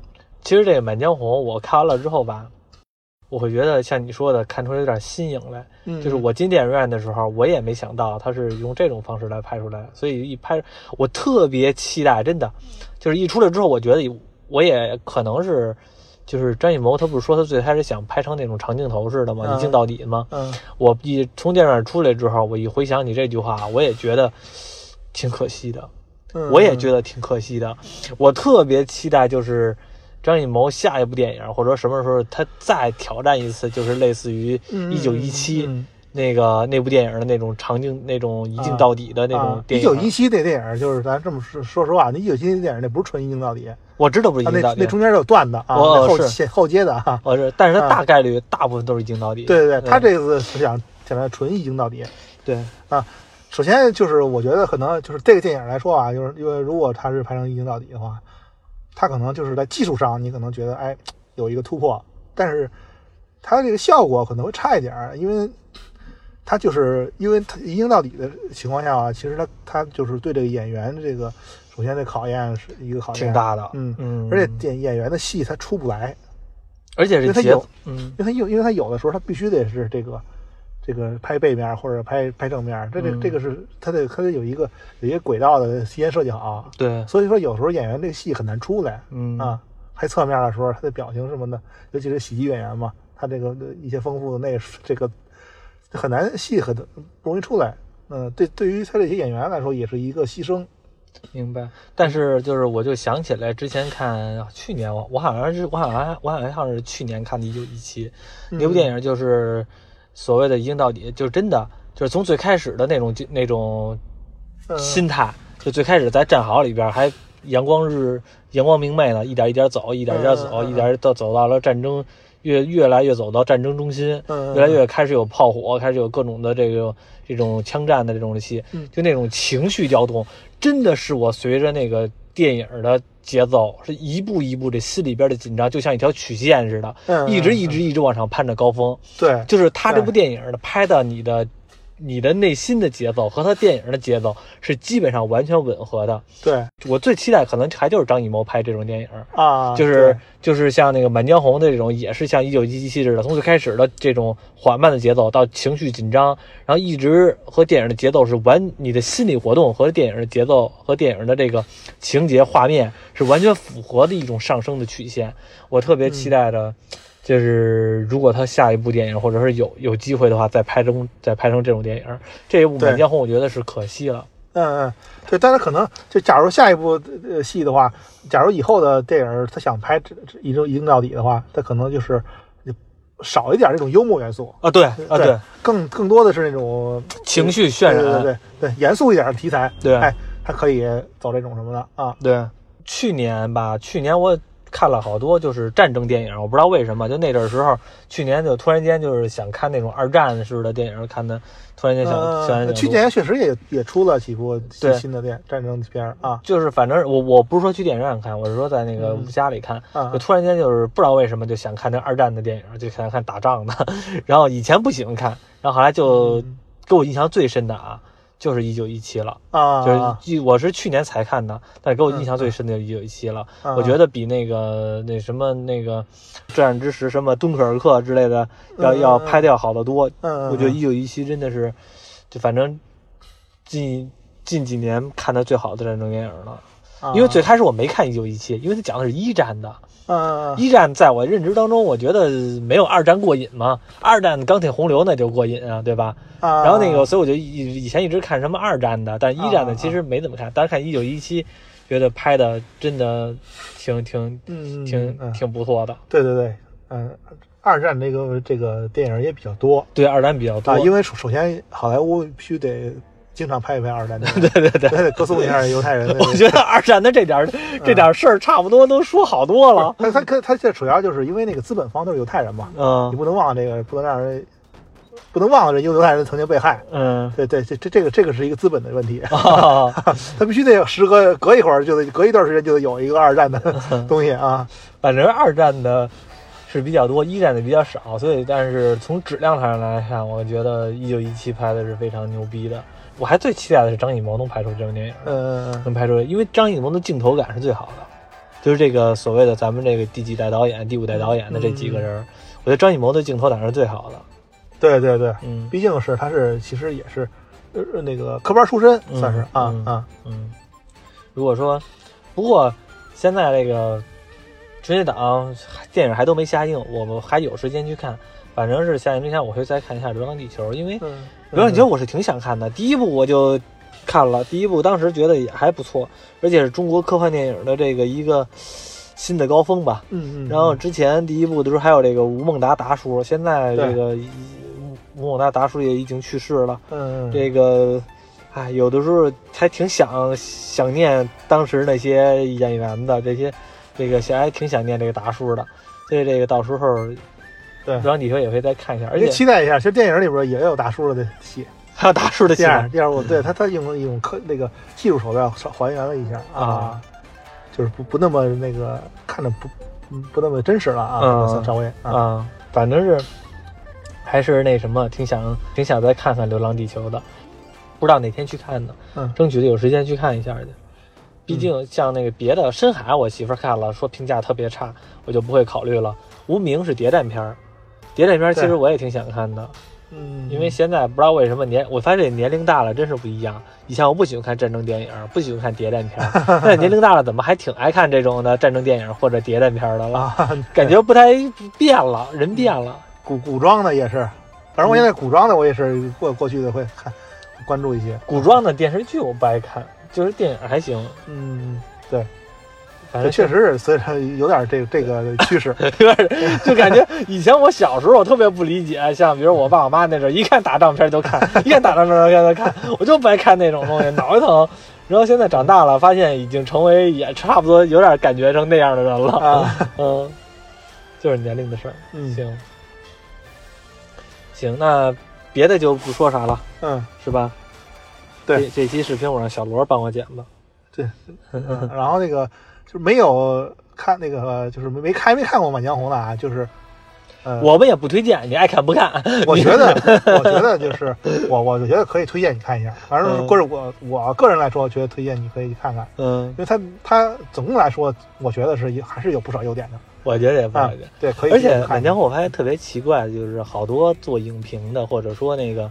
其实这个《满江红》我看完了之后吧，我会觉得像你说的，看出来有点新颖来。嗯就是我进电影院的时候，我也没想到他是用这种方式来拍出来，所以一拍我特别期待，真的，就是一出来之后，我觉得我也可能是，就是张艺谋他不是说他最开始想拍成那种长镜头似的吗？嗯一镜到底吗？嗯我一从电影院出来之后，我一回想起这句话，我也觉得挺可惜的。嗯，我也觉得挺可惜的。我特别期待就是张艺谋下一部电影，或者说什么时候他再挑战一次，就是类似于嗯一九一七嗯那个那部电影的那种场景、那种一镜到底的那种啊，电影。一九一七那电影就是咱这么说说实话，那一九一七那电影那不是纯一镜到底，我知道不是一啊，镜到底，那那中间有段的啊，后接后接的啊。我是，但是它啊大概率大部分都是一镜到底。对对对，他这次是想想来纯一镜到底。对啊首先就是我觉得可能就是这个电影来说啊，就是因为如果它是拍成一镜到底的话，它可能就是在技术上你可能觉得哎有一个突破，但是它这个效果可能会差一点儿，因为它就是因为它一镜到底的情况下啊，其实它它就是对这个演员这个首先这考验是一个考验挺大的。嗯嗯，而且演演员的戏他出不来，而且是节因为他有，嗯因为他有因为他有的时候他必须得是这个这个拍背面或者拍拍正面，这这嗯这个是他得他得有一个有一个轨道的提前设计好，对，所以说有时候演员这个戏很难出来嗯啊。拍侧面的时候，他的表情什么的，尤其是喜剧演员嘛，他这个一些丰富的那这个很难戏很不容易出来。嗯，对，对于他这些演员来说也是一个牺牲。明白，但是就是我就想起来之前看去年我我好像是我好像我好像是去年看的《一九一七》那部电影，就是所谓的一镜到底，就是真的就是从最开始的那种那种嗯。心态，就最开始在战壕里边还阳光日阳光明媚呢，一点一点走，一点一点走，一点到走到了战争越越来越走到战争中心，嗯越来越开始有炮火，开始有各种的这个这种枪战的这种戏，嗯。就那种情绪调动，真的是我随着那个电影的节奏，是一步一步这心里边的紧张，就像一条曲线似的，一直一直一直往上攀着高峰。对，就是他这部电影的拍的你的你的内心的节奏和他电影的节奏是基本上完全吻合的。对我最期待可能还就是张艺谋拍这种电影，啊，就是就是像那个《满江红》的这种，也是像《一九一七》似的，从最开始的这种缓慢的节奏到情绪紧张，然后一直和电影的节奏是完，你的心理活动和电影的节奏和电影的这个情节画面是完全符合的一种上升的曲线。我特别期待着，就是如果他下一部电影或者是有有机会的话，再拍成再拍成这种电影，这一部《满江红》我觉得是可惜了。嗯嗯，对，但是可能就假如下一部呃戏的话，假如以后的电影他想拍这这一定一定到底的话，他可能就是少一点这种幽默元素，啊，对啊，对，更更多的是那种情绪渲染，对对对对，严肃一点的题材，对哎，他可以走这种什么的啊，对，去年吧，去年我看了好多就是战争电影，我不知道为什么，就那阵儿时候，去年就突然间就是想看那种二战式的电影，看的突然间想想呃，想去年确实也也出了几部新对新的电战争片儿啊。就是反正我我不是说去电影院看，我是说在那个嗯家里看，啊就突然间就是不知道为什么就想看那二战的电影，就想看打仗的，[LAUGHS] 然后以前不喜欢看，然后后来就嗯。给我印象最深的啊，就是一九一七了。啊，就是我是去年才看的，但是给我印象最深的就一九一七了。嗯我觉得比那个那什么那个《战之时》什么敦刻尔克之类的要要拍的要好得多。嗯，我觉得一九一七真的是，就反正近近几年看的最好的战争电影了。啊因为最开始我没看一九一七，因为它讲的是一战的。嗯一战在我认知当中，我觉得没有二战过瘾嘛。二战钢铁洪流那就过瘾啊，对吧？啊，然后那个，所以我就以以前一直看什么二战的，但一战的啊其实没怎么看。但是看一九一七，觉得拍的真的挺挺嗯挺嗯挺不错的。对对对，嗯，二战这个这个电影也比较多对二战比较多啊，，因为首首先好莱坞必须得经常拍一拍二战的，对 [LAUGHS] 对对。对，歌颂一下犹太人的。[LAUGHS] 我觉得二战的这点儿这点儿事儿，差不多都说好多了。[LAUGHS] 他他他他这主要就是因为那个资本方都是犹太人嘛，嗯你嗯不能忘了这个，不能让人不能忘了这犹太人曾经被害。嗯对对，这这这个这个是一个资本的问题，啊，他必须得有时隔隔一会儿就得隔一段时间就得有一个二战的东西啊。反正二战的是比较多，一战的比较少，所以但是从质量上来看，我觉得一九一七拍的是非常牛逼的。我还最期待的是张艺谋能拍出这种电影。嗯能拍出来，因为张艺谋的镜头感是最好的，就是这个所谓的咱们这个第几代导演、第五代导演的这几个人，我觉得张艺谋的镜头感是最好的。对对对，嗯毕竟是他是其实也是呃那个科班出身，嗯算是啊嗯啊嗯，如果说，不过现在这个春节档电影还都没下映，我们还有时间去看。反正是下映之前，我会再看一下《流浪地球》，因为《嗯，流浪地球》我是挺想看的。第一部我就看了，第一部当时觉得也还不错，而且是中国科幻电影的这个一个新的高峰吧。嗯嗯，然后之前第一部的时候还有这个吴孟达达叔，现在这个吴吴孟达达叔也已经去世了。嗯这个，哎，有的时候还挺想想念当时那些演员的，这些这个还挺想念这个达叔的。所以这个到时候对《流浪地球》也会再看一下，而且期待一下，其实电影里边也有大叔的戏。[LAUGHS] 还有大叔的戏第二第二部，对他他用用科那个技术手段还原了一下啊，就是不不那么那个看着不不不那么真实了啊，嗯。稍微啊。啊，反正是还是那什么，挺想挺想再看看《流浪地球》的，不知道哪天去看呢，嗯。争取得有时间去看一下去。毕竟像那个别的《深海》，我媳妇看了，说评价特别差，我就不会考虑了。《无名》是谍战片儿，谍战片其实我也挺想看的，嗯，因为现在不知道为什么年，我发现这年龄大了真是不一样。以前我不喜欢看战争电影，不喜欢看谍战片儿，[LAUGHS] 现在年龄大了，怎么还挺爱看这种的战争电影或者谍战片的了？啊，感觉不太变了，人变了。古古装的也是，反正我现在古装的我也是过过去的会看关注一些，古装的电视剧我不爱看，就是电影还行，嗯，对，反正确实是所以说有点这这个 [LAUGHS] 趋势，有点就感觉以前我小时候我特别不理解，像比如我爸我妈那阵儿，一看打仗片就看，一看打仗片就看，我就不爱看那种东西，脑袋疼。然后现在长大了，发现已经成为也差不多有点感觉成那样的人了。啊，嗯，就是年龄的事儿。嗯行，行，那别的就不说啥了，嗯，是吧？对这这期视频我让小罗帮我剪的。对，嗯，然后那个就是没有看那个就是没没看没看过《满江红》的啊，就是呃，我们也不推荐，你爱看不看。[LAUGHS] 我觉得，我觉得就是我，我就觉得可以推荐你看一下。反正嗯个人我我个人来说，我觉得推荐你可以去看看，嗯因，为它它总共来说，我觉得是还是有不少优点的我觉得也不啊好的。。对，可以而且《。满江红》我还特别奇怪，就是好多做影评的，或者说那个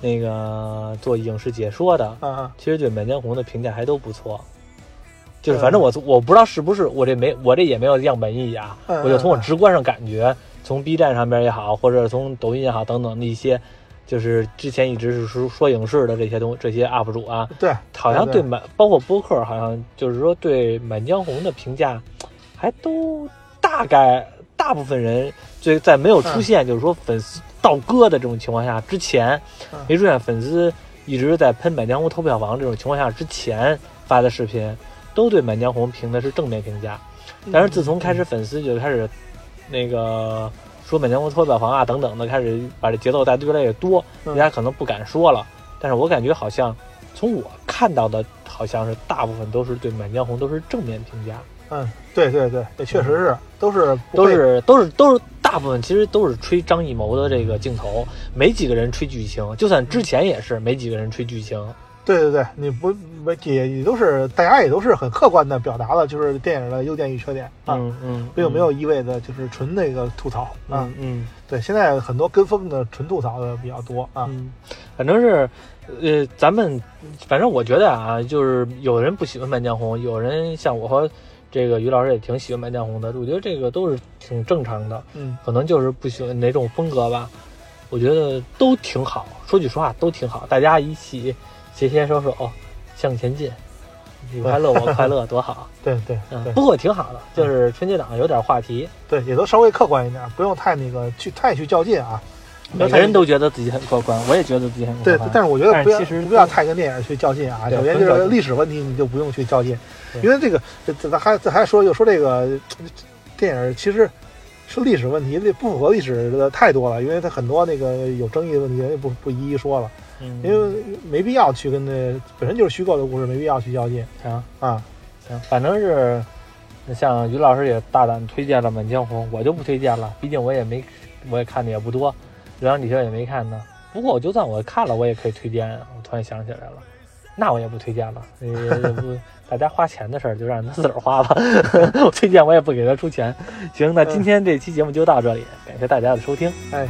那个做影视解说的，嗯嗯其实对《满江红》的评价还都不错。就是反正我我不知道是不是我这没我这也没有样本意义啊，嗯我就从我嗯直观上感觉，从 B 站上边也好，或者从抖音也好等等的一些，就是之前一直是说说影视的这些东这些 UP 主啊，对，好像对对满包括播客，好像就是说对《满江红》的评价，还都大概大部分人最在没有出现就是说粉丝倒戈的这种情况下之前嗯，没出现粉丝一直在喷《满江红》偷票房这种情况下之前发的视频，都对《满江红》评的是正面评价。但是自从开始粉丝就开始那个说《满江红》脱票房啊等等的，开始把这节奏带的越来越多，嗯大家可能不敢说了。但是我感觉好像从我看到的，好像是大部分都是对《满江红》都是正面评价，嗯，对对对，也确实是，都是都是都是都是大部分其实都是吹张艺谋的这个镜头，没几个人吹剧情。就算之前也是没几个人吹剧情。对对对，你不没也也都是大家也都是很客观的表达了，就是电影的优点与缺点啊，嗯嗯，并没有一味的就是纯那个吐槽啊嗯。嗯对，现在很多跟风的纯吐槽的比较多啊。嗯，反正是呃，咱们反正我觉得啊，就是有人不喜欢《满江红》，有人像我和这个于老师也挺喜欢《满江红》的，我觉得这个都是挺正常的。嗯可能就是不喜欢哪种风格吧。我觉得都挺好，说句实话都挺好，大家一起携携手手向前进，你快乐我快乐，[LAUGHS] 多好。对对嗯，不过挺好的，就是春节档有点话题，对，也都稍微客观一点，不用太那个去太去较劲啊。每个人都觉得自己很客观，我也觉得自己很客观对。，但是我觉得不要其实不要太跟电影去较劲啊。对首先就是历史问题，你就不用去较劲，因为这个这这咱还咱还说就说这个电影其实是历史问题，这不符合历史的太多了，因为它很多那个有争议的问题，人家不不一一说了，嗯，因为没必要去跟那本身就是虚构的故事，没必要去较劲行啊。行，反正是像于老师也大胆推荐了《满江红》，我就不推荐了，毕竟我也没我也看的也不多，《流浪地球》也没看呢。不过我就算我看了，我也可以推荐。我突然想起来了，那我也不推荐了，也也不 [LAUGHS] 大家花钱的事儿就让他自个儿花吧。[LAUGHS] 我推荐我也不给他出钱。行，那今天这期节目就到这里，感谢大家的收听。哎，